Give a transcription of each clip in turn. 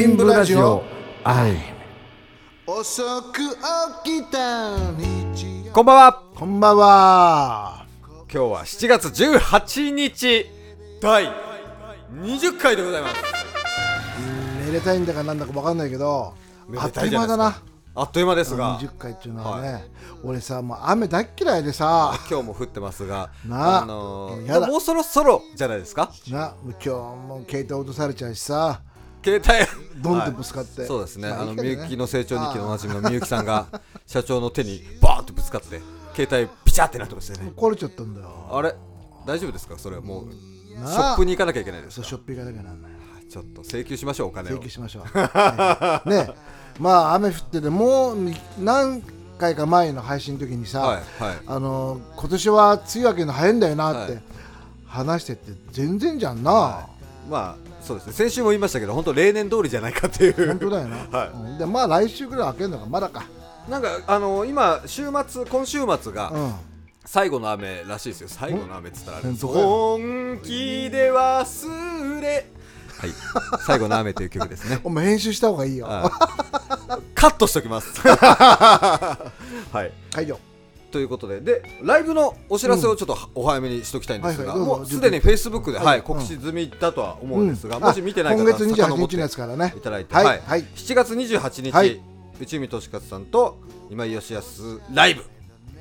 銀ブラジオ。愛遅く起きた日こんばんは。こんばんは。今日は7月18日。第20回でございます。めでたいんだかなんだか分かんないけどめあっという間だな。あっという間ですが。20回っていうのはね、俺さもう雨大っ嫌いでさ。今日も降ってますがなあ。あのーやだ。もうそろそろじゃないですか？なもう今日も携帯落とされちゃうしさ携帯。ドンってはいぶつかって、そうですね、まあのいいけどね。みゆきの成長日記のおなじみのみゆきさんが社長の手にバーンってぶつかって携帯ピチャってなってましたよね。壊れちゃったんだよ。あれ？大丈夫ですか？それはもうショップに行かなきゃいけないですか？そうショッピングがなきゃなんない。ちょっと請求しましょうお金を。請求しましょう、はい。ね。まあ雨降っててもう何回か前の配信の時にさ、はいはい。あの今年は梅雨明けの早いんだよなって、はい。話してて全然じゃんな、まあそうですね。先週も言いましたけど本当例年通りじゃないかっていう。本当だよな、はい。うん。でまあ来週ぐらい明けるのがまだか、なんかあの今週末今週末がうん、最後の雨らしいですよ。最後の雨っつったら本気で忘れ。はい。最後の雨という曲ですね。お前編集した方がいいよ。はいカットしておきます。はい。はいよということで。でライブのお知らせをちょっとお早めにしておきたいんですが、もうすでにフェイスブックで、はいはい、告知済みだとは思うんですが、うん。もし見てない方あ今月28遡って日のやつからね。いただいて、はい。はい。はい。7月28日、はい。内海俊勝さんと今井義康ライブ。っ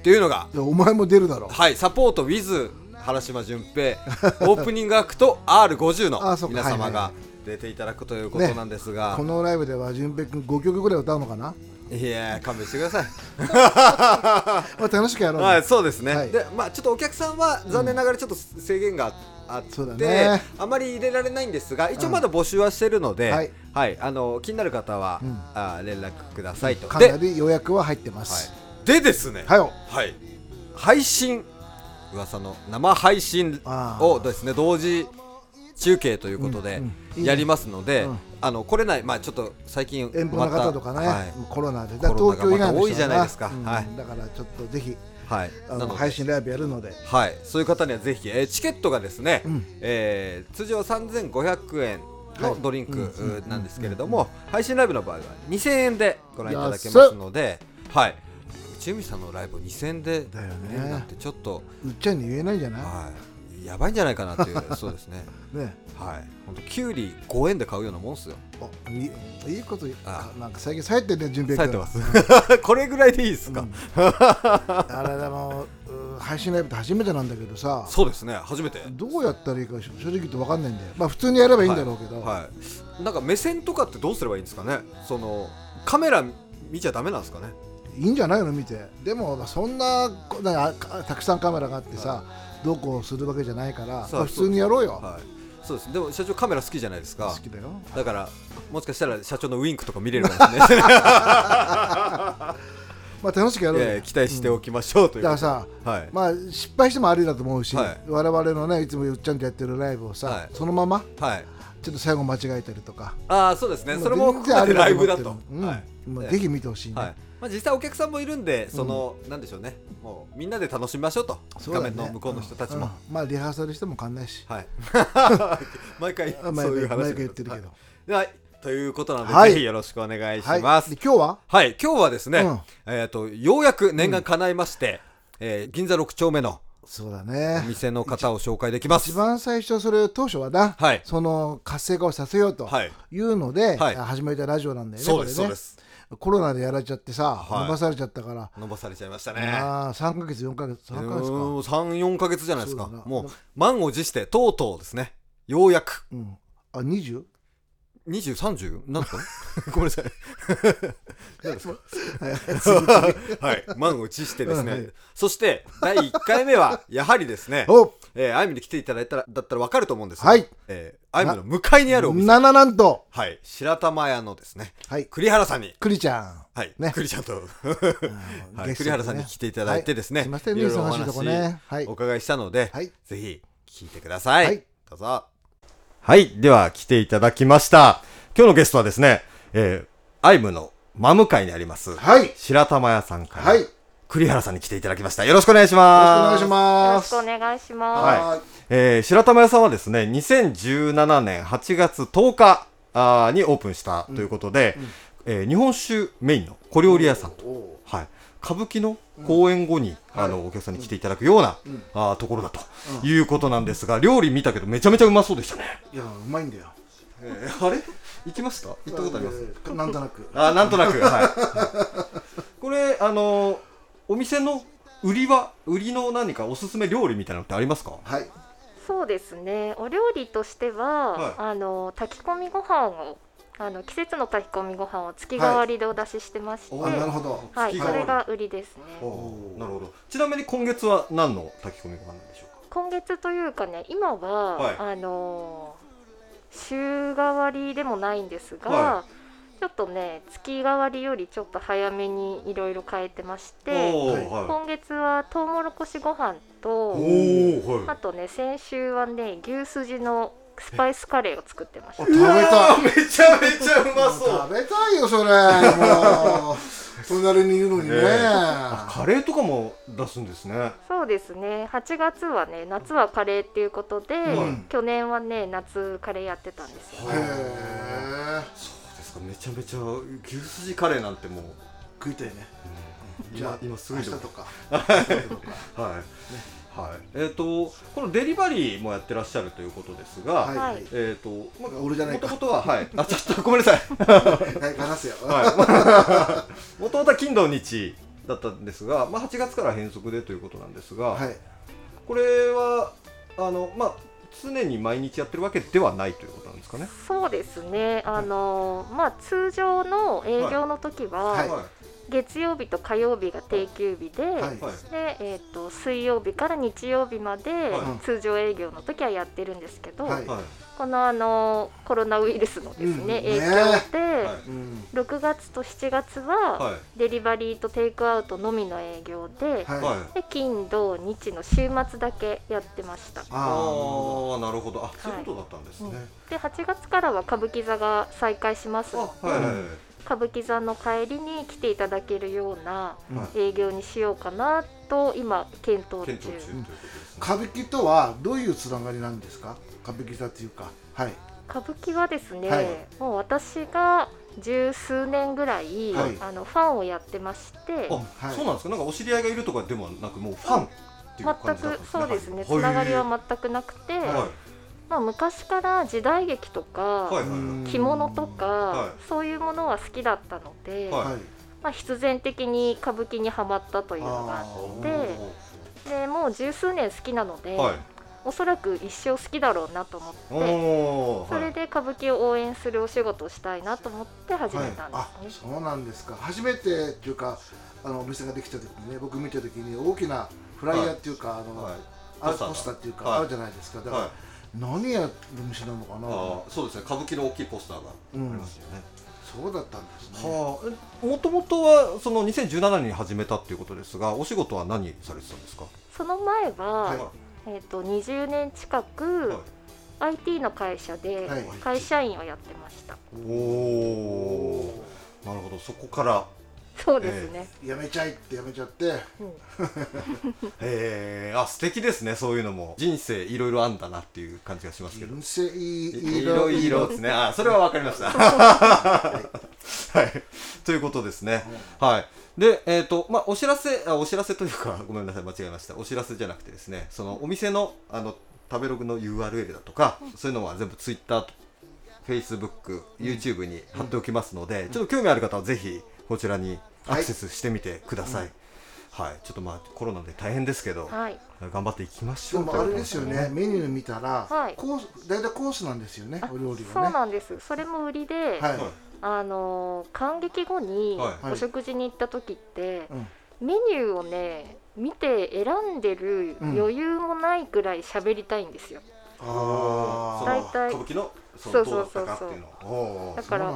ていうのが、でお前も出るだろ。はい、サポート with 原島純平 オープニングアクト R50 あそうか。の皆様が出ていただくということなんですが、このライブでは淳平君5曲ぐらい歌うのかな、いやー勘弁してください。まあ、楽しくやろうね、はい、そうですね、はい。でまあちょっとお客さんは残念ながらちょっと制限があって、そうだね。あまり入れられないんですが一応まだ募集はしてるので、ははい。い。あの気になる方は、うん。あ連絡くださいと。かで,、なり予約は入ってまはい。す、でですね、はい。よはい、配信噂の生配信をですね同時中継ということでやりますので、うんあの来れないまあちょっと最近遠方の方とかね、はい。コロナで。東京以外多いじゃないですか。うん。はい。だからちょっとぜひはい、あの配信ライブやるので。はい、そういう方にはぜひ、えーチケットがですね、うん。えー通常3500円のはい。ドリンク、なんですけれども、配信ライブの場合は2000円でご覧いただけますので、はい、内海さんのライブを2000円でだよね。なんてちょっと、うっちゃんに言えないんじゃない、はい、やばいんじゃないかなっていう、そうですね。ね。はい、本当キュウリ5円で買うようなもんですよ。おいいいいことあなんか最近冴えてるね順平君。冴えてます。これぐらいでいいですか？あれでもう配信ライブって初めてなんだけどさ。そうですね、初めて。どうやったらいいか正直言って分かんないんだよ。まあ普通にやればいいんだろうけど、はい。はい、なんか目線とかってどうすればいいんですかね？そのカメラ見ちゃダメなんですかね？いいんじゃないの？見て。でもそんなこなんかあたくさんカメラがあってさ、どうこうするわけじゃないから、まあ普通にやろうよ、はい、そうです。でも社長カメラ好きじゃないですか。好きだよ。だからもしかしたら社長のウインクとか見れるかもしれない まあ楽しくやろうよ。いやいや期待しておきましょうというだからさはい、まあ失敗してもありだと思うし、はい。我々のねいつもよっちゃんとやってるライブをさ、はい。そのままはい、ちょっと最後間違えたりとか。ああそうですね。それも含めてライブだ思と。うん。はいええ。もうぜひ見てほしいね、はい。まあ、実際お客さんもいるんでその、なんでしょうね。もうみんなで楽しみましょうと。うだね。面の向こうの人たちも、うん。まあリハーサルしても変わんないし。はい。毎回あそういう話で回言ってるけど。はい、はいということなので、はい。ぜひよろしくお願いしはい。ます、で今日は？はい、今日はですね、うん。えっ、と、ようやく念願叶いまして、えー銀座6丁目のそうだおね店の方を紹介できます。一番最初それ当初はな、はい。その活性化をさせようとはい。いうので、はい。始めたラジオなんだよねそうです、ね。そうです。コロナでやられちゃってさ、はい伸ばされちゃったから、伸ばされちゃいましたね。ああ3か月4か月3か月か、3、4ヶ月じゃないですかもう、満を持して、とうとうですね。ようやく。うん、あ 20? 20、30? なんですか？ごめんなさい。何ですか？はい、満を持してですね。うんはいそして、第1回目は、やはりですね、おえー、アイムに来ていただいたら、だったらわかると思うんですがはい。えー、アイムの向かいにあるお店。7なんと。はい、白玉屋のですね、はい。栗原さんに、栗ちゃん。はい、ね。栗ちゃんと、うん はい、栗原さんに来ていただいてですね、はい。すいませんねいろいろお忙しいとこね。はい。お伺いしたので、はい。ぜひ聞いてください。はい。どうぞ。はい、では来ていただきました。今日のゲストはですね、えー、アイムの真向かいにあります、はい。よ白玉屋さんから、はい栗原さんに来ていただきました。よろしくお願いしろしくおます。願いしよろますしくお願いします。はい。えー白玉屋さんはですね、2017年8月10日、あーにオープンしたということで、えー日本酒メインの小料理屋さんと、おはい、歌舞伎の公演後に、あのお客さんに来ていただくような、あーところだということなんですが料理見たけどめちゃめちゃうまそうでしたね、いやうまいんだよ。えーあれ？行きました行ったことあります。えーなんとなく。あーなんとなく。はい。これあのーお店の売りは売りの何かおすすめ料理みたいなのってありますか？はい。そうですね。お料理としては、はい。あの炊き込みご飯をあの季節の炊き込みご飯を月替わりでお出ししてまして、おあなるほど。はい、それが売りですね。なるほど。ちなみに今月は何の炊き込みご飯なんでしょうか？今月というかね、今は、はい。あのー週替わりでもないんですが、はちょっとね月替わりよりちょっと早めにいろいろ変えてまして、はい。今月はトウモロコシご飯と、はい。あとね先週はね牛すじのスパイスカレーを作ってました。食べたい。めちゃめちゃうまそう。食べたいよそれ。もう隣にいるのにね。ねあカレーとかも出すんですね。そうですね。8月はね夏はカレーっていうことで、うん。去年はね夏カレーやってたんですよ。へえですか？めちゃめちゃ牛すじカレーなんてもう食いたいね。じゃあ今今すぐ明日とか。はい、はい、えっ、とこのデリバリーもやってらっしゃるということですが、はい。はい。えっ、と、ま俺じゃないか。もともとははい。あちょっとごめんなさい。はい話すよ。はい。もともとは金土日だったんですが、まあ、8月から変則でということなんですが、はい。これはあのまあ常に毎日やってるわけではないということなんですかね。そうですねあのまあ通常の営業の時は、はいはい月曜日と火曜日が定休日で、はい。はい。でえー、と水曜日から日曜日まではい。通常営業の時はやってるんですけど、はい。はい。このあのコロナウイルスのですね、うん。影響で、はい。うん6月と7月は、はい。デリバリーとテイクアウトのみの営業で、で金土日の週末だけやってました。あああなるほど。あそういうことだったんですね。で8月からは歌舞伎座が再開しますあので、はいはいはい歌舞伎座の帰りに来ていただけるようなうん営業にしようかなと今検討中。検討中ね。歌舞伎とはどういうつながりなんですか？歌舞伎座っていうか。はい。歌舞伎はですね、はい。もう私が十数年ぐらい、はい。あのファンをやってまして。あ、はい。そうなんですか？なんかお知り合いがいるとかでもなくもうファンっていう全感じだったんくですね。そうですね、つはいながりは全くなくて、はいまあ、昔から時代劇とか、着物とか、はいそういうものは好きだったので、まあ、必然的に歌舞伎にはまったというのがあってでもう十数年好きなので、はい。おそらく一生好きだろうなと思って。それで歌舞伎を応援するお仕事をしたいなと思って始めたんあですね。そうなんですか初めてっていうかあのお店ができた時にね僕見た時に大きなフライヤーっていうか、あの、はい。あポスターがポスターっていうか、はいあるじゃないですかだから、はい。何やる店なのかな、そうですね。歌舞伎の大きいポスターがありうん。ますよね。そうだったんですね。はあ、もともとはその2017年に始めたっていうことですがお仕事は何されてたんですか？その前は、はい。えっ、と20年近く、はい。IT の会社ではい。会社員をやってました。おお。なるほど。そこからそうですね。やめちゃいってやめちゃって へえあ素敵ですねそういうのも人生いろいろあんだなっていう感じがしますけど。人生いいろろいろですね。あ、それはわかりました。はい。ということですね。はい。で、えっ、と、まあ、お知らせ、あ、お知らせというか、ごめんなさい、間違えました。お知らせじゃなくてですね、そのお店の、あの、食べログの URL だとか、そういうのは全部 Twitter、Facebook、YouTube に貼っておきますので、ちょっと興味ある方はぜひ、こちらにアクセスしてみてください。はい。ちょっとまあ、コロナで大変ですけど、はい。頑張っていきましでょう。もあれですよね。メニュー見たら、はい。コース大体コースなんですよね。あお料理そうはねなんです。それも売りで、はい、あのー感激後にはい。お食事に行った時って、うん。メニューをね見て選んでるうん。余裕もないくらい喋りたいんですよ。あ大その体。歌舞伎のそそうのどうだったかっていうの。をおーあだから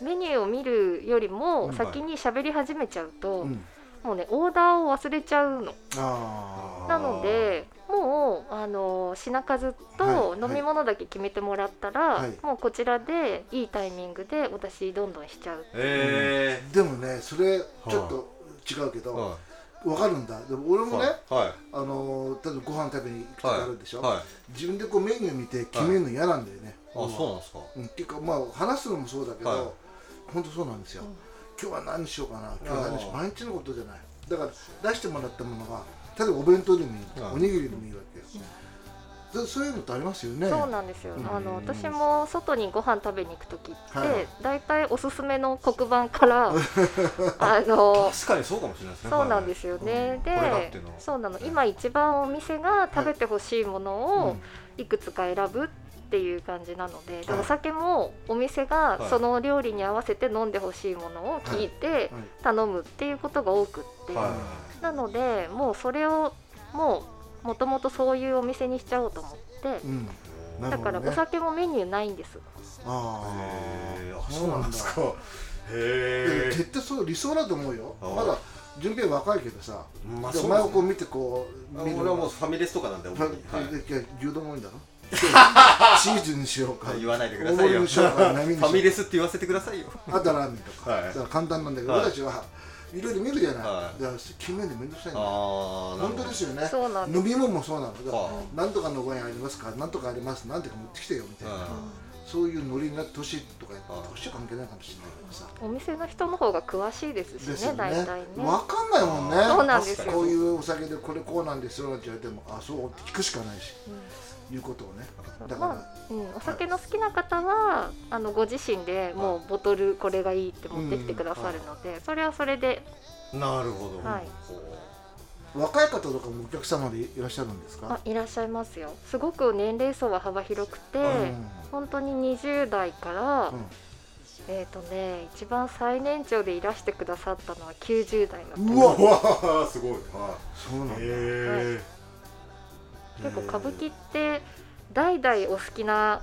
メニューを見るよりもうん。先に喋り始めちゃうと、うん、もうねオーダーを忘れちゃうの。あなのでもうあの品数とはい。飲み物だけ決めてもらったら、はい。もうこちらでいいタイミングでお出しどんどんしちゃう。えーでもねそれちょっと違うけど、わかるんだ。でも俺いもね、はい。あのー例えばご飯食べに行くとかあるでしょ、はい。自分でこうメニュー見て決めるの嫌なんだよね、あそうなんですか。うん、っていうかまあ話すのもそうだけど、はい。本当そうなんですよ、今日は何しようかな。今日は何しよう毎日のことじゃない。だから出してもらったものが例えばお弁当でもいい、はい。おにぎりでもいいわけよ、そそういうのってありますよね。そうなんですよ、うん。あの私も外にご飯食べに行く時って、はい。だいたいおすすめの黒板から あの確かにそうかもしれないですね。そうなんですよね、でそうなの。今一番お店が食べてほしいものをい。くつか選ぶっていう感じなので、ではい。お酒もお店がはい。その料理に合わせて飲んでほしいものを聞いて頼むっていうことが多くって、はなのでもうそれをもうもともとそういうお店にしちゃおうと思って。う、ん。なだからお酒もメニューないんです。あああそうなんですか。でもへ絶対そう理想だと思うよ。まだ順平若いけどさ、えまあ前をこう見てこうあ見る俺はもうファミレスとかなんで主に。ファは牛丼もいいんだろ？チーズにしようか。言わないでくだ大さいよ。ファミレスって言わせてくださいよ。あとラーメンとか,、はい。簡単なんだけど、は。い俺たちはい。ろいろ見るじゃない、はいだから決めるのめんど。くさいんだ本当ですよね。そうなんです。飲み物もそうなの。だからはなんとかのご縁ありますか？なんとかあります。なんとか持ってきてよみたいな、うん。そういうノリになって年とかあ年関係ないかもしれないけどさ。お店の人の方が詳しいですしねですよね。大体ね。分かんないもんね。そうなんですよ。こういうお酒でこれこうなんですよなんて言われてもあそうって聞くしかないし。うんいうことをねだから、まあうん、お酒の好きな方はあのご自身でもうボトルこれがいいって持ってきてくださるので、それはそれで。なるほど。はい。ほ若い方とかもお客様でいらっしゃるんですか？あいらっしゃいますよ。すごく年齢層は幅広くて、うん。本当に20代から、うん。えっ、とね一番最年長でいらしてくださったのは90代のうわうわすごい。はそうなんだ、い。へ結構歌舞伎って代々お好きな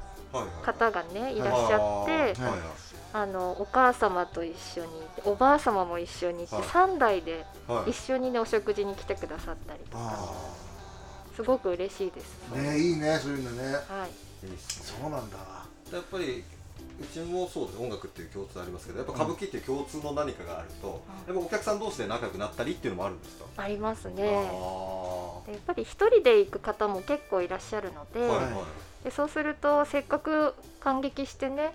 方がねい。らっしゃって、あのお母様と一緒におばあ様も一緒にいて、はい。3代ではい。一緒にねお食事に来てくださったりとか。あすごく嬉しいです。あねいいねそういうのね。はい、いいっすね。そうなんだ。やっぱりうちもそうです音楽っていう共通ありますけどやっぱ歌舞伎っていう共通の何かがあると、やっぱお客さん同士で仲良くなったりっていうのもあるんですか、ありますあね。ー。でやっぱり一人で行く方も結構いらっしゃるので,、はいはい。でそうするとせっかく感激してね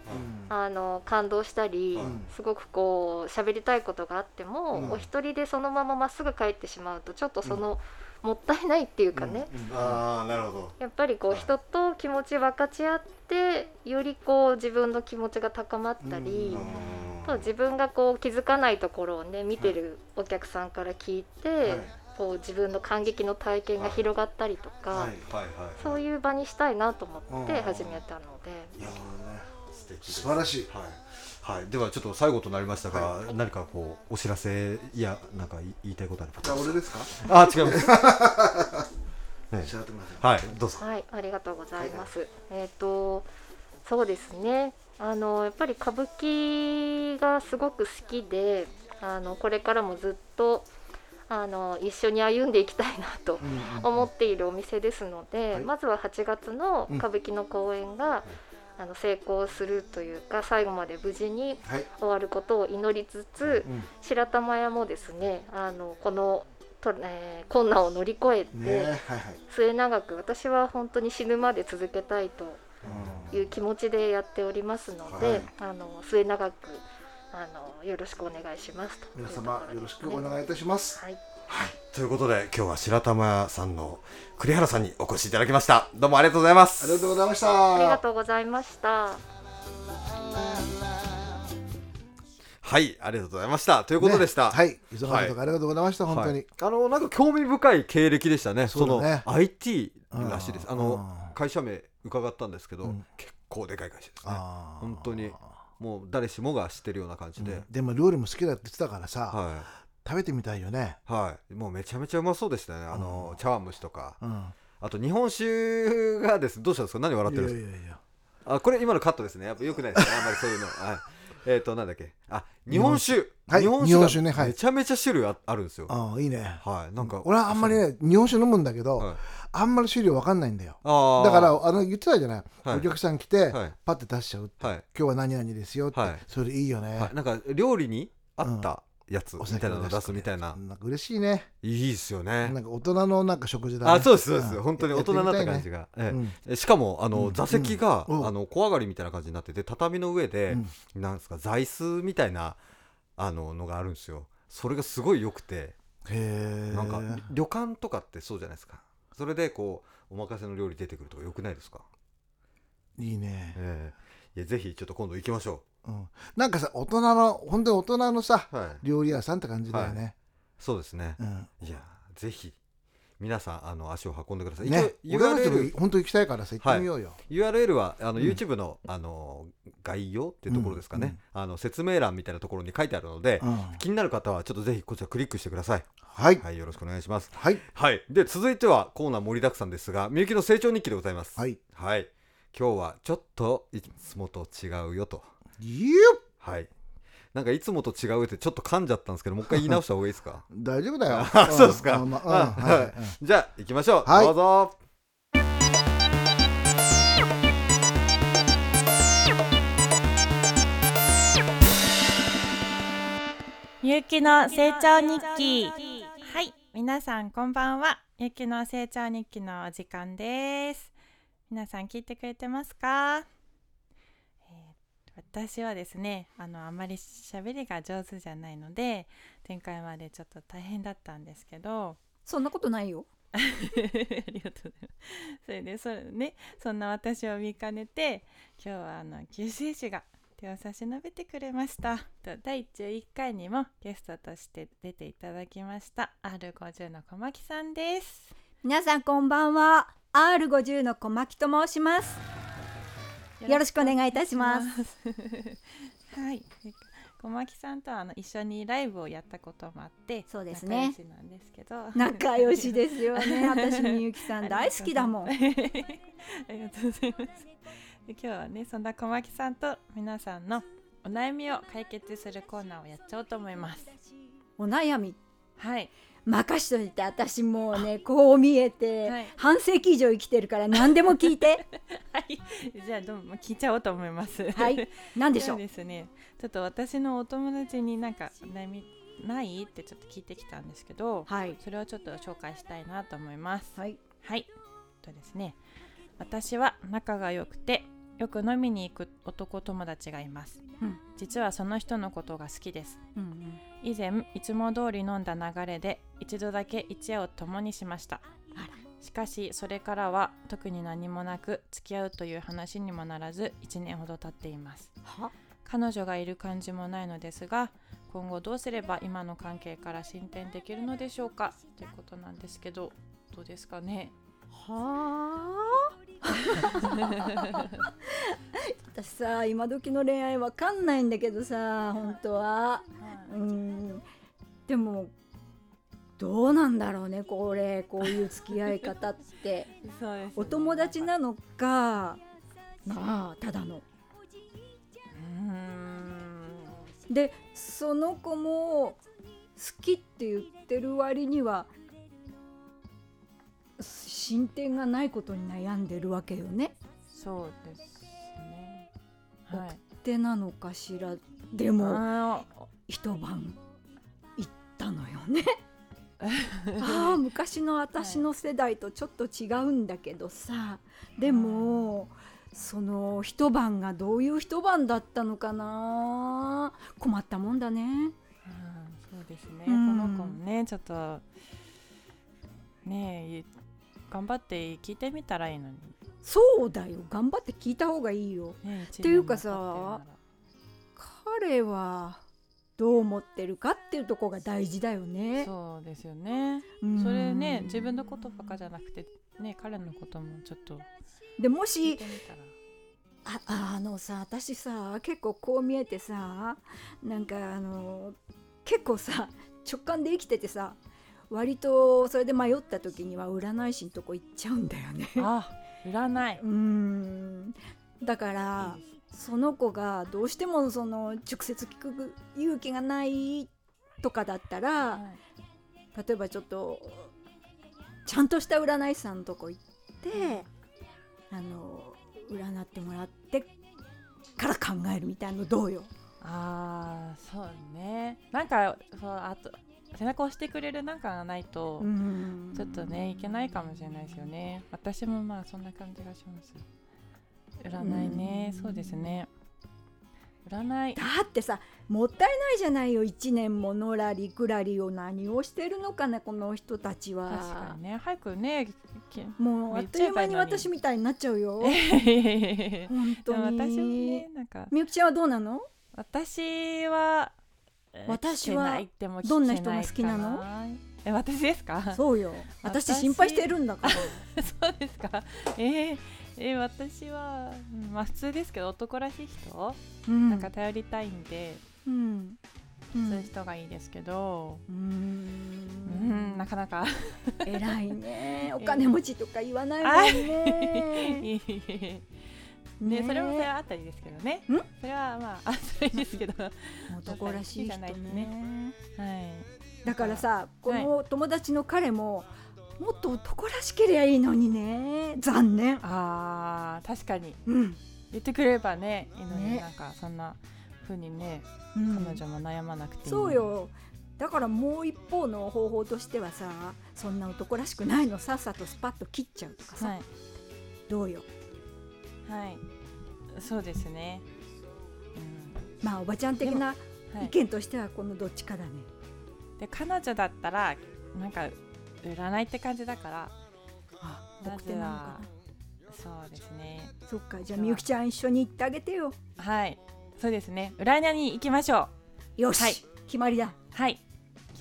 うん。あの感動したり、うんすごくこう喋りたいことがあっても、うん。お一人でそのまままっすぐ帰ってしまうとちょっとその、もったいないっていうかね、うん。ああなるほど。やっぱりこうはい。人と気持ち分かち合ってよりこう自分の気持ちが高まったり、うん。と自分がこう気づかないところをね見てるお客さんから聞いて、はいこう自分の感激の体験が広がったりとか、はいはいはい。そういう場にしたいなと思ってうん始めたので、なるほどね素敵です。素晴らしい。はい、はい、ではちょっと最後となりましたが、は何かこうお知らせいやなんか言いたいことあれば。じゃあ俺ですか？あ違います。ね。はいどうぞ。はい、ありがとうございます。えっ、とそうですね。あのやっぱり歌舞伎がすごく好きで、あのこれからもずっとあの一緒に歩んでいきたいなと思っているお店ですので、はい。まずは8月の歌舞伎の公演が、あの成功するというか最後まで無事にはい。終わることを祈りつつ、うん白玉屋もですねあのこのと、えー困難を乗り越えて、ねはいはい。末永く私は本当に死ぬまで続けたいとうん。いう気持ちでやっておりますので、はい。あの末永くあのよろしくお願いしますと。いう皆様よろしくお願いいたします。はい、ということで今日は白玉屋さんの栗原さんにお越しいただきました。どうもありがとうございます。ありがとうございました。ありがとうございました。はいありがとうございました。ということでした、ねはい。忙しいとこありがとうございました本当に。はい。あのなんか興味深い経歴でしたね。そね。の IT らしいです。うんあのうん会社名伺ったんですけど、うん。結構でかい会社ですね。本当にもう誰しもが知ってるような感じで、うん。でも料理も好きだって言ってたからさは食べてみたいよね。いはい。もうめちゃめちゃうまそうでしたね。あの、うん。茶碗蒸しとか。うん。あと日本酒がです。どうしたんですか？何笑ってるんですか？いやいやいや。あこれ今のカットですね。やっぱ良くないですね。あんまりそういうの。はいえっ、となんだっけ？あ日本酒。はい日本日本酒ねはい。めちゃめちゃ種類ああるんですよ。ああいいね。はいなんか。俺はあんまりね日本酒飲むんだけど、はい。あんまり種類わかんないんだよ。あー。だからあの言ってたじゃない、はい。お客さん来て、はい。パッて出しちゃうって、はい。今日は何々ですよって、はい。それいいよね、はい、なんか料理に合った？やつおみたいなのを出すみたいな。なんか嬉しいね。いいですよね。なんか大人のなんか食事だねあそうですそうです。ん。本当に大人になった感じが、ええ。うん。えしかもあの、うん。座席が、うん。あの小上がりみたいな感じになってて畳の上で、うん。なんですか座椅子みたいなあののがあるんですよ。それがすごい良くて。へえ。なんか旅館とかってそうじゃないですか。それでこうお任せの料理出てくるとかよくないですか、いいね、ええ。いやぜひちょっと今度行きましょうん、なんかさ大人の本当に大人のさうはい。料理屋さんって感じだよね、そうですね、うん。いやぜひ皆さんあの足を運んでください、ね URL も本当行きたいからさ行ってみようよ、URL はあの、うん YouTube のあの概要っていうところですかね、あの説明欄みたいなところに書いてあるので、うん。気になる方はちょっとぜひこちらクリックしてください。はい。はいよろしくお願いします。はい。はい。で続いてはコーナー盛りだくさんですがみゆきの成長日記でございます。はい。はい。今日はちょっといつもと違うよとはい。なんかいつもと違うってちょっと噛んじゃったんですけどもう一回言い直した方がいいですか？大丈夫だよ。あそうですか。じゃあ行きましょう、はい。どうぞ。みゆきの成長日記。はい。皆さんこんばんは。みゆきの成長日記のお時間です。皆さん聞いてくれてますか、えー私はですねあのあまり喋りが上手じゃないので前回までちょっと大変だったんですけどそんなことないよ。ありがとうございます。それでそれねそんな私を見かねて今日はあの救世主が手を差し伸べてくれました。と第11回にもゲストとして出ていただきました R50 の小牧さんです。皆さんこんばんは。R50 の小牧と申します。よろしくお願いいたしますす。はい。小牧さんとはあの一緒にライブをやったこともあってそうですねなんですけど仲良しですよね。私みゆきさん大 好きだもん。ありがとうございます。で今日はねそんな小牧さんと皆さんのお悩みを解決するコーナーをやっちゃおうと思います。お悩みはい。任しといて私もうねこう見えて、はい半世紀以上生きてるから何でも聞いて。はい。じゃあどうも聞いちゃおうと思います。はい。何でしょそうう。ですね。ちょっと私のお友達になんかお悩みないってちょっと聞いてきたんですけど、はい。それをちょっと紹介したいなと思います。はい。はい。とですね。私は仲が良くてよく飲みに行く男友達がいます。うん実はその人のことが好きです。うんうん。以前いつも通り飲んだ流れで一度だけ一夜を共にしましたしかしそれからは特に何もなく付き合うという話にもならず1年ほど経っていますは？彼女がいる感じもないのですが今後どうすれば今の関係から進展できるのでしょうか？ということなんですけどどうですかね？はあ。私さ今時の恋愛わかんないんだけどさ本当は。うんでもどうなんだろうねこれこういう付き合い方って ねお友達なのかなあただの。でその子も好きって言ってる割には進展がないことに悩んでるわけよね。そうですね。はい。でなのかしら。でもあ一晩行ったのよね。ああ昔の私の世代とちょっと違うんだけどさ。でもその一晩がどういう一晩だったのかな。困ったもんだね。うんそうですね、うん。この子もねちょっとねえ頑張って聞いてみたらいいのに、そうだよ。頑張って聞いた方がいいよ。ね、っていうかさ彼はどう思ってるかっていうところが大事だよね。そうですよね。うん。それね自分のことばっかじゃなくてね彼のこともちょっとでもしああのさ私さ結構こう見えてさなんかあの結構さ直感で生きててさ割とそれで迷った時には占い師のとこ行っちゃうんだよね。あ占いうーんだからその子がどうしてもその直接聞く勇気がないとかだったらはい例えばちょっとちゃんとした占い師さんのとこ行ってあの占ってもらってから考えるみたいなのどうよ？ああそうねなんかそうあと背中を押してくれるなんかがないと、うん。ちょっとねいけないかもしれないですよね。私もまあそんな感じがします。占いね。うん。そうですね。占い。だってさもったいないじゃないよ。1年ものらりくらりを何をしてるのかねこの人たちは。確かにね。早くねきもうあっという間に私みたいになっちゃうよ。で 本も当に。私もねなんか。みゆきちゃんはどうなの？私はえー私はどんな人が好きなの？え私ですか？そうよ。私 私心配してるんだから。そうですか？えー、えー私は、うんまあ普通ですけど男らしい人、うん。なんか頼りたいんで、うん。うん。そういう人がいいですけど。ううん。んなかなか。偉いね。お金持ちとか言わないもんね。いえいえね。それもそれはあったりですけどね。ん？それはまあ あそれですけど。は男らしい人好きじゃないだからさこの友達の彼ももっと男らしければいいのにね。残念。あー確かに。うん、言ってくれればねいいのにね。なんかそんな風にねうん。彼女も悩まなくてそうよ。だからもう一方の方法としてはさそんな男らしくないのさっさとスパッと切っちゃうとかさ、はい。どうよ？はい。そうですね。まあおばちゃん的なうんはい。意見としてはこのどっちかだね、で彼女だったらなんか占いって感じだからあまず僕手なのかはそうですね。なそっかじゃあみゆきちゃん一緒に行ってあげてよ。はい。そうですね。占いに行きましょう。よし、はい。決まりだ。はい。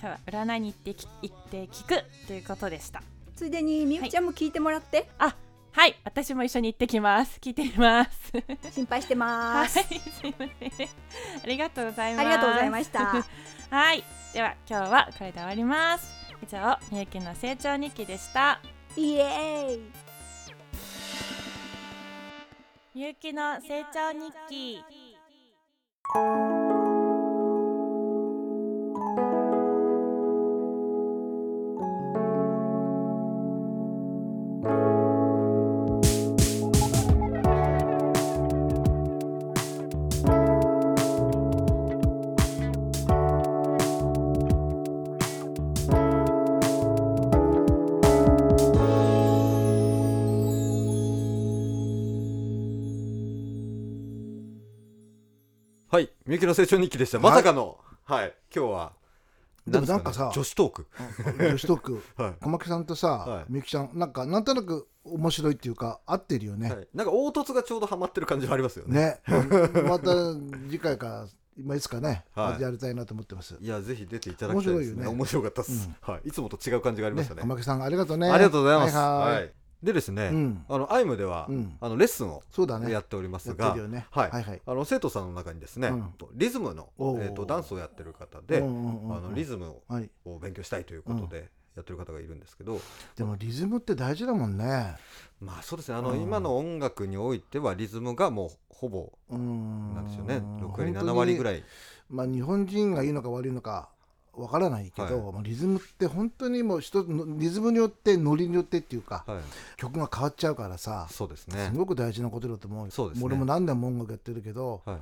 今日は占いに行ってき行って聞くということでした。ついでにみゆきちゃんも聞いてもらって、あはい私も一緒に行ってきます。聞いてみます。心配してはいます、すいません。ありがとうございます。ありがとうございました。はいでは今日はこれで終わります。以上みゆきの成長日記でした。イエーイ。みゆきの成長日記みゆきの成長日記でした。まさかの。はい、今日は。でもなんかさ。女子トーク。女子トーク。はい。小牧さんとさ、はい。みゆきちゃんなんかなんとなく面白いっていうか合ってるよね、はい、なんか凹凸がちょうどはまってる感じはありますよね。ね。また次回から今いつかね、はい。やりたいなと思ってます。いやぜひ出ていただきたいですね。面白いよね。面白かったです、はい、いつもと違う感じがありましたね。小牧さんありがとうね。ありがとうございます、はいでですね、うん。あのアイムでは、うん。あのレッスンをそうだね。やっておりますやが、ね。はい。はいはい。あの生徒さんの中にですね、うん。リズムの、えー、とダンスをやってる方で、あのリズムをはい。を勉強したいということでやってる方がいるんですけど、でもリズムって大事だもんね。まあそうですね。あの、うん。今の音楽においてはリズムがもうほぼうん。なんですよね。6割7本当に割ぐらい。まあ日本人がいいのか悪いのかわからないけど、はい。まあリズムって本当にもう一つのリズムによってノリによってっていうか、はい。曲が変わっちゃうからさそうですね。すごく大事なことだと思うそうですね。俺も何年も音楽やってるけど、はい。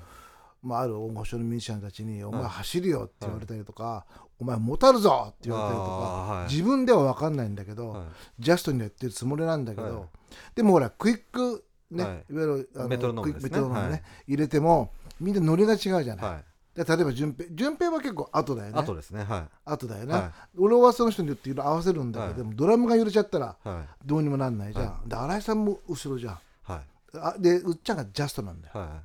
まあ、ある大御所のミュージシャンたちに「お前はい走るよ」って言われたりとか「お前もたるぞ!」って言われたりとか、自分では分かんないんだけど、はい。ジャストにやってるつもりなんだけど、はい。でもほらクイックね、はい。い、わゆるあのメトロノームね。入れてもみんなノリが違うじゃないで例えば順平順平は結構後だよね。あとですねは後だよね、は俺はその人によって色々合わせるんだけど、はい。でもドラムが揺れちゃったらどうにもなんないじゃん、はで新井さんも後ろじゃん。はい。あでうっちゃんがジャストなんだよ。は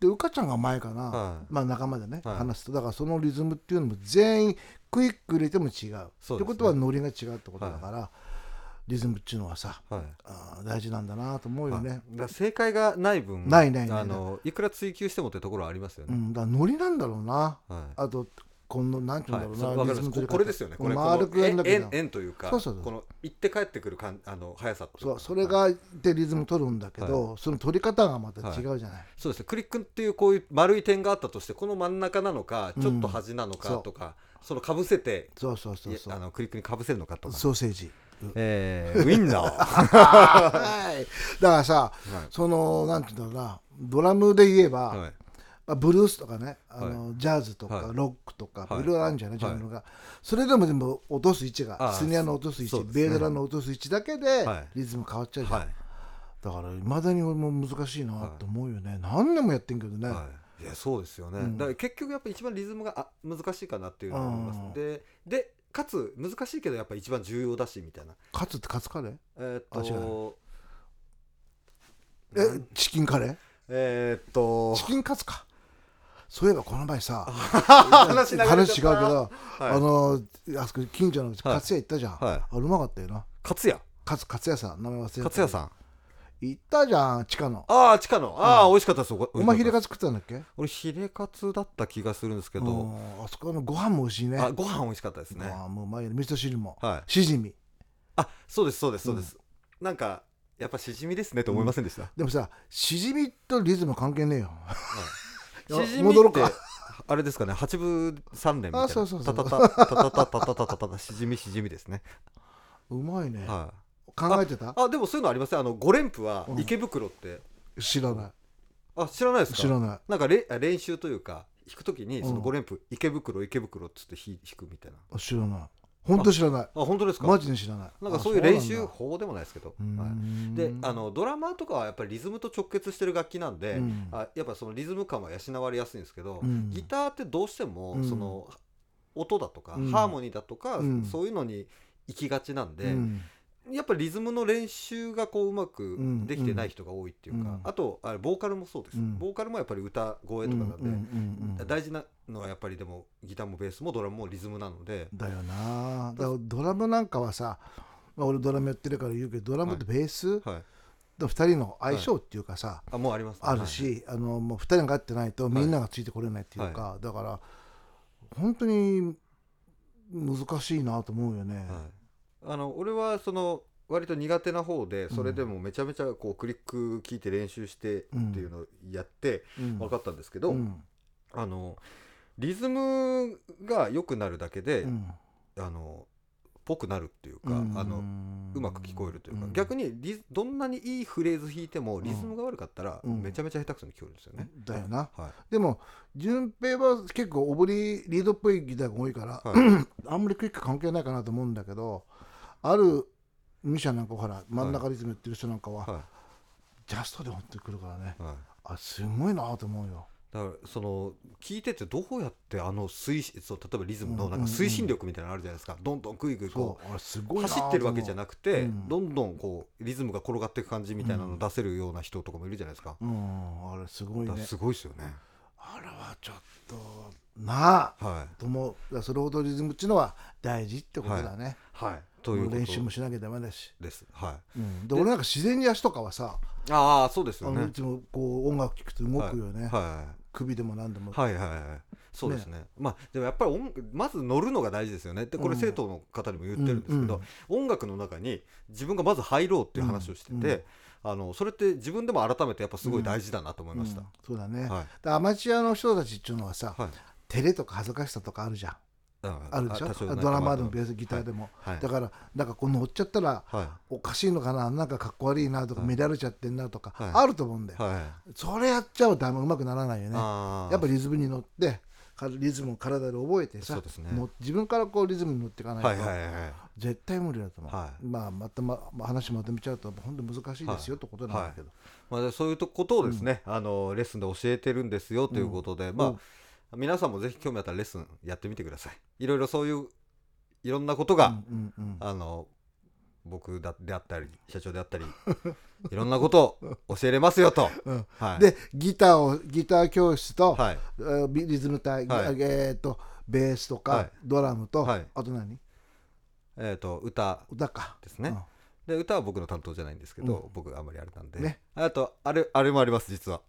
でうかちゃんが前かな、はい。まあ仲間でね、はい。話すと。だからそのリズムっていうのも全員クイック入れても違う。ってことはノリが違うってことだから、リズムっていうのはさいはい。あー大事なんだなと思うよね、はいだ正解がない分ないないないあのいくら追求してもってところはありますよね、うん、だノリなんだろうな。はい。あとこのなんていうんだろうな、はい。リこれですよね。これ丸くやるんだけどこの円円というかそうそうこの行って帰ってくるかんあの速さとそうそれがでリズム取るんだけど、その取り方がまた違うじゃない、そうですね。クリックっていうこういう丸い点があったとしてこの真ん中なのかちょっと端なのかとか、そのかぶせてそうそうそうそいやあうのクリックにかぶせるのかとか、ソーセージえー、ウィンナー。はい。だからさ、はい。そのなんていうんだろうな。ドラムで言えば、はい。まあ、ブルースとかねあの、ジャズとか、はい。ロックとか、はい。いろいろあるんじゃない？ジャンルが、それでも全部落とす位置あがスネアの落とす位置、ベードラの落とす位置だけではい。リズム変わっちゃうじゃん、はい。だからいまだに俺も難しいなと思うよね、何年もやってんけどね、はい、いやそうですよね、うん。だから結局やっぱ一番リズムがあ難しいかなっていうのは思います、うんででかつ難しいけどやっぱ一番重要だしみたいな。カツってカツカレー？えーっとえチキンカレー？えーっとチキンカツか。そういえばこの前さ 話話違うけど、はい。あのあそこ近所のはいカツ屋行ったじゃん、はい。あうまかったよな。勝也カツカツ屋さん。名前忘れた勝也さん？行ったじゃん地下の。ああ地下の。ああ、美味しかったですおお前ヒレカツツ食ったんだっけ？俺ヒレカツだった気がするんですけど、うんあそこのご飯も美味しいね。あご飯美味しかったですね。あもう前味噌汁も、はい。しじみ。あそうですそうですそうです、なんかやっぱしじみですねと思いませんでした、でもさしじみとリズム関係ねえよ。い。や しじみって戻ろうか。あれですかね？八分三連みたいな。あそうそうそうタタタタタタタタタタタタしじみしじみですねうまいね、はい考えてた？あでもそういうのありますよあの5連符はうん。池袋って、知らない。あ知らないですか？知らない。なんかれあ練習というか弾くときにそのうん5連符池袋池袋っつって弾弾くみたいな。あ知らない。本当知らない。あ本当ですか？マジで知らない。なんかそういう練習法でもないですけど、はい、んであのドラマーとかはやっぱりリズムと直結してる楽器なんで、うん。あやっぱそのリズム感は養われやすいんですけど、うん。ギターってどうしてもうん。その音だとか、うん。ハーモニーだとか、うん。そういうのに行きがちなんで、うんやっぱりリズムの練習がこううまくできてない人が多いっていうか、うんあとあれボーカルもそうです、うん。ボーカルもやっぱり歌声とかなんで、大事なのはやっぱりでもギターもベースもドラムもリズムなので、だよな。だドラムなんかはさ、まあ、俺ドラムやってるから言うけどドラムとベース、はい、と2人の相性っていうかさ、あもうありますね、あるし、あのもう2人が合ってないとみんながついてこれないっていうか、だから本当に難しいなと思うよね。あの俺はその割と苦手な方でそれでもめちゃめちゃこうクリック聞いて練習してっていうのをやってうん。分かったんですけど、うん。あのリズムが良くなるだけで、うん。あのぽくなるっていうか、うん。あのうまく聞こえるというか、うん。逆にリズどんなにいいフレーズ弾いてもリズムが悪かったら、うん。めちゃめちゃ下手くそに聞こえるんですよね。だよな。はでも順平は結構オブリリードっぽいギターが多いから、い、はい。あんまりクイック関係ないかなと思うんだけどあるミシャンなんかほら真ん中リズムやってる人なんかは、はジャストで持ってくるからね。いはい。あすごいなと思うよ。だからその聞いててどうやってあの推進そう例えばリズムのうん。なんか推進力みたいなのあるじゃないですか、どんどんグイグイそこうあれすごういな走ってるわけじゃなくて、うん。どんどんこうリズムが転がっていく感じみたいなのを出せるような人とかもいるじゃないですか、うん。あれすごいね。すごいですよねちょっとなあはと思うだからそれほどリズムっていうのは大事ってことだね、い。はい。という練習もしなきゃダメだし、です。はい。うん、で俺なんか自然に足とかはさああそうですあよね。のいつもこう音楽聴くと動くよね、はい。首でも何でも、はいはいはい。そうですね。まあでもやっぱり音まず乗るのが大事ですよね。でこれうん。生徒の方にも言ってるんですけど、うん音楽の中に自分がまず入ろうっていう話をしてて、うんうんあのそれって自分でも改めてやっぱすごい大事だなと思いました、うん。そうだね、はい。でアマチュアの人たちっていうのはさ、はい。照れとか恥ずかしさとかあるじゃん。あるでしょ？ドラマーでもまベースギターでも、はい。だからなんかこう乗っちゃったらはい。おかしいのかな？なんかかっこ悪いなとか、はい。乱れちゃってんなとか、はい。あると思うんだよ、はい。それやっちゃうとあんまうまくならないよね。やっぱリズムに乗ってかリズムを体で覚えてさそうですね。の自分からこうリズムに乗っていかないと、はいはいはい絶対無理だと思う、はい。まあまたまま話まとめちゃうと本当難しいですよってことなんだけど、まあ、でそういうとことをですね、あのレッスンで教えてるんですよということで、まあ、皆さんもぜひ興味あったらレッスンやってみてください。いろいろそういういろんなことが、うんうんうん。あの僕だであったり社長であったり いろんなことを教えれますよと、うん。はい、でギターをギター教室と、はい。リズム隊、はい。えー、とベースとか、はい。ドラムと、はい。あと何？えー、と歌。歌か。ですね、で歌は僕の担当じゃないんですけど、僕があんまりあれなんで、ね。あとあれあれもあります実は。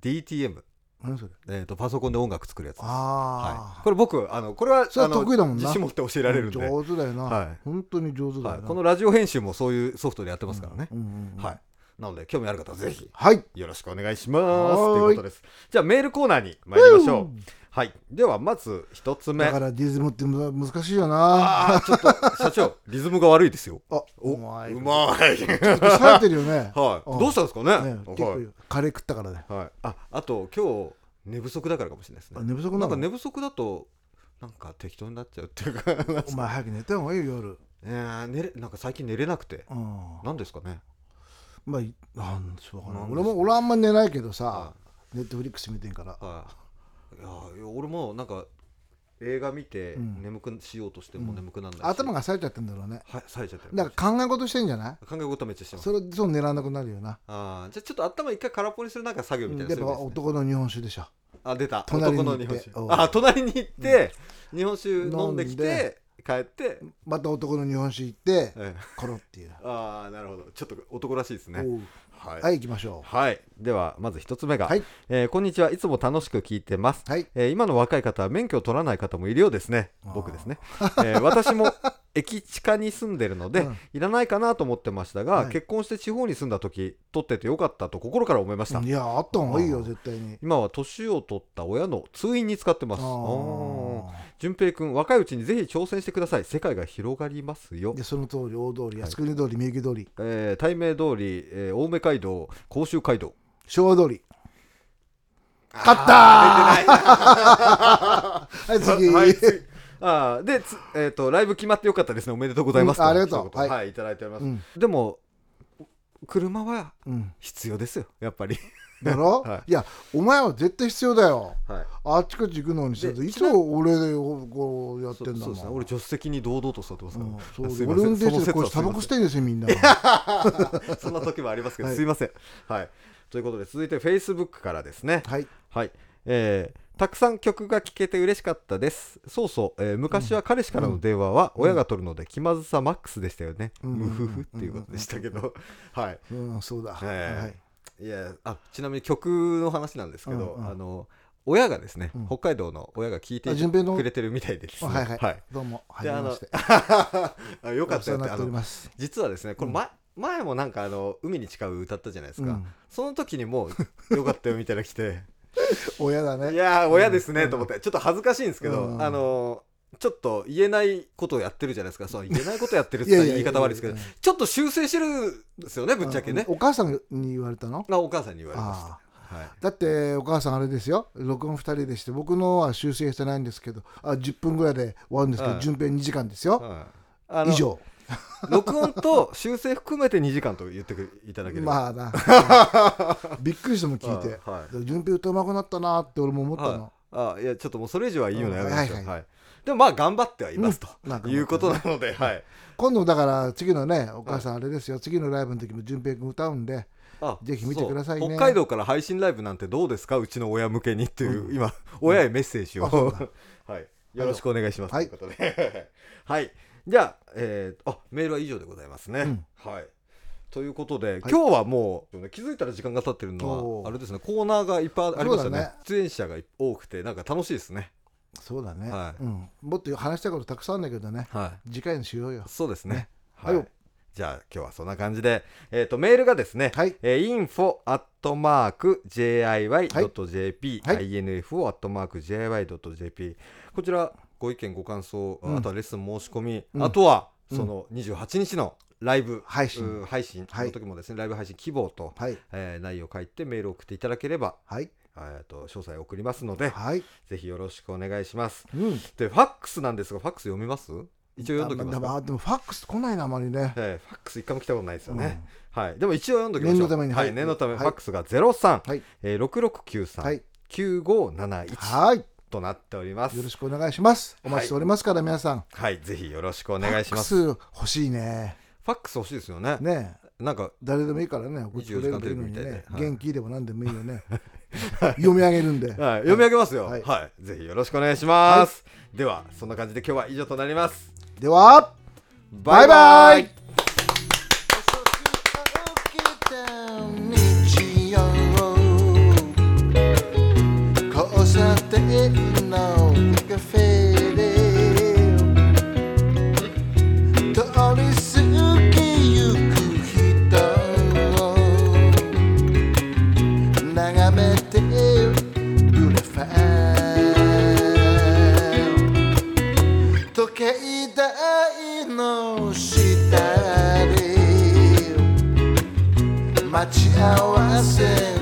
DTM、うん、何それ？えー、とパソコンで音楽作るやつあはい、あ、これ僕あのこれはそれは得意だもんな。自信持って教えられるんで、上手だよな、はい。本当に上手だよな、はい、このラジオ編集もそういうソフトでやってますからね、うんうんうん。はい。なので興味ある方はぜひはい。よろしくお願いします。ということです。じゃあメールコーナーに参りましょうはい。ではまず一つ目。だからリズムってむ難しいよな。あーちょっと社長リズムが悪いですよ。あおうまいうまい。冴えてるよね。はい。うん。どうしたんですかね？ね結構カレー食ったからね。はい、はい、ああと今日寝不足だからかもしれないですね。あ寝不足なんか寝不足だとなんか適当になっちゃうっていうかお前早く寝た方がいいよ夜。いやー寝れなんか最近寝れなくて。うん。なんですかね？まあいなんでしょうかねな俺も俺はあんま寝ないけどさはネットフリックス見てんから。はいいや俺もなんか映画見てうん。眠くしようとしても眠くならないし、頭が冴えちゃってんだろうね。はい冴えちゃってるだから考え事してんじゃない？考え事めっちゃしてます。それそう寝らなくなるよな。あーじゃあちょっと頭一回空っぽにするなんか作業みたいなやっ男の日本酒でしょ。あ出た。隣に男行って。の日本酒。あ隣に行って、日本酒飲んできて帰って、また男の日本酒行ってええ。コロっていう。ああなるほど。ちょっと男らしいですねはい。はい行きましょはい、ではまず一つ目が、はい。えーこんにちは。いつも楽しく聞いてます、うはい。えー今の若い方は免許を取らない方もいるようですね。僕ですね、えー私も 駅地下に住んでるので、うん。いらないかなと思ってましたが、はい。結婚して地方に住んだ時取っててよかったと心から思いました、いやあった方がいいよ絶対に。今は年を取った親の通院に使ってます。あおーー順平君若いうちにぜひ挑戦してください。世界が広がりますよ。でその通り大通り靖国通りみゆき通り。えー、対名通り、えー青梅街道甲州街道。昭和通り。勝った はい次。はい、次あーでつ、えー、とライブ決まってよかったですね。おめでとうございます、うんありがとう。一言は、はい。い、いただいております、うん。でも車はうん。必要ですよやっぱり。だろ？はい。いやお前は絶対必要だよ。はい。あっちこっち行くのにさいつ俺でこうやってんだもそうそうですね。俺助手席に堂々と座ってますから、うんそ 俺運転手でタバコしてんですよみんな。そんな時もありますけど、はいすいません。はい。ということで続いて Facebook からですね。はい。はい、えーたくさん曲が聴けて嬉しかったです。そうそう、えー昔は彼氏からの電話は親が取るので気まずさマックスでしたよね、うん。ムフフっていうことでしたけど、はい。うんそうだ。えはいい。やあちなみに曲の話なんですけど、うんうん。あの親がですね、うん。北海道の親が聞いてあ順平のくれてるみたいでですね。あはい。はいどうもはであのじめまして。あよかったよお世話になっておりってあのます。実はですねこれ、ま前もなんかあの海に誓う歌ったじゃないですか、うん。その時にもうよかったよみたいなの来て 親だね。いやー親ですねうん。と思って。ちょっと恥ずかしいんですけど、うん。あのーちょっと言えないことをやってるじゃないですか。そう言えないことやってるって言い方悪いですけどちょっと修正してるんですよねぶっちゃけね。うんお母さんに言われたの？あお母さんに言われましあたはい。だってお母さんあれですよ。録音2人でして僕のは修正してないんですけどあ10分ぐらいで終わるんですけどはい順平2時間ですよ。以上 録音と修正含めて2時間と言ってくいただければ、まあな。びっくりしても聞いて。はい。順平歌うまくなったなって俺も思ったの。あいやちょっともうそれ以上はいいよね、うんやめましょう。はいはいはい。でもまあ頑張ってはいますと、うんまあいうことなので、はい。今度だから次のねお母さんあれですよ。次のライブの時も順平君歌うんであぜひ見てくださいね。そう。北海道から配信ライブなんてどうですか？うちの親向けにっていう、今親へメッセージを、あそうだ。はい、よろしくお願いします、はい。ということで。はいじゃあ,、えーあメールは以上でございますね、うん。はい。ということで、今日はもう気づいたら時間が経ってるのはあれですねコーナーがいっぱいありましたね。ね。出演者が多くてなんか楽しいですね。そうだね。はい。うん。もっと話したいことたくさんあるんだけどねはい。次回にしようよ。そうですね。ね。はい、はいじゃあ今日はそんな感じで、えー、とメールがですね、はい。えー、info アットマーク JIY.jp、はい。info アットマーク JIY.jp こちらご意見ご感想、うん。あとはレッスン申し込み、うん。あとはうん。その28日のライブ、配信。うー配信。はい。の時もですね、ライブ配信希望と、はい。えー内容を書いてメールを送っていただければ、はい。えー、と詳細を送りますので、はい。ぜひよろしくお願いします。うん。でファックスなんですがファックス読みます？一応読んどきますでもファックス来ないなあまりね。えーファックス一回も来たことないですよね、はい、でも一応読んどきましょう。念のためには、はい。い念のため、はい。ファックスが03、はい。えー、6693、はい。9571はいとなっております。よろしくお願いします。お待ちしておりますから皆さん。はい。ぜひよろしくお願いします。ファックス欲しいね。ファックス欲しいですよね。ね。なんか誰でもいいからね送ってくれるのに24時間テレビみたいねではい。元気でも何でもいいよね。読み上げるんで。はい、読み上げますよ、ははい。いぜひよろしくお願いします、ではそんな感じで今日は以上となります。ではバイバイ待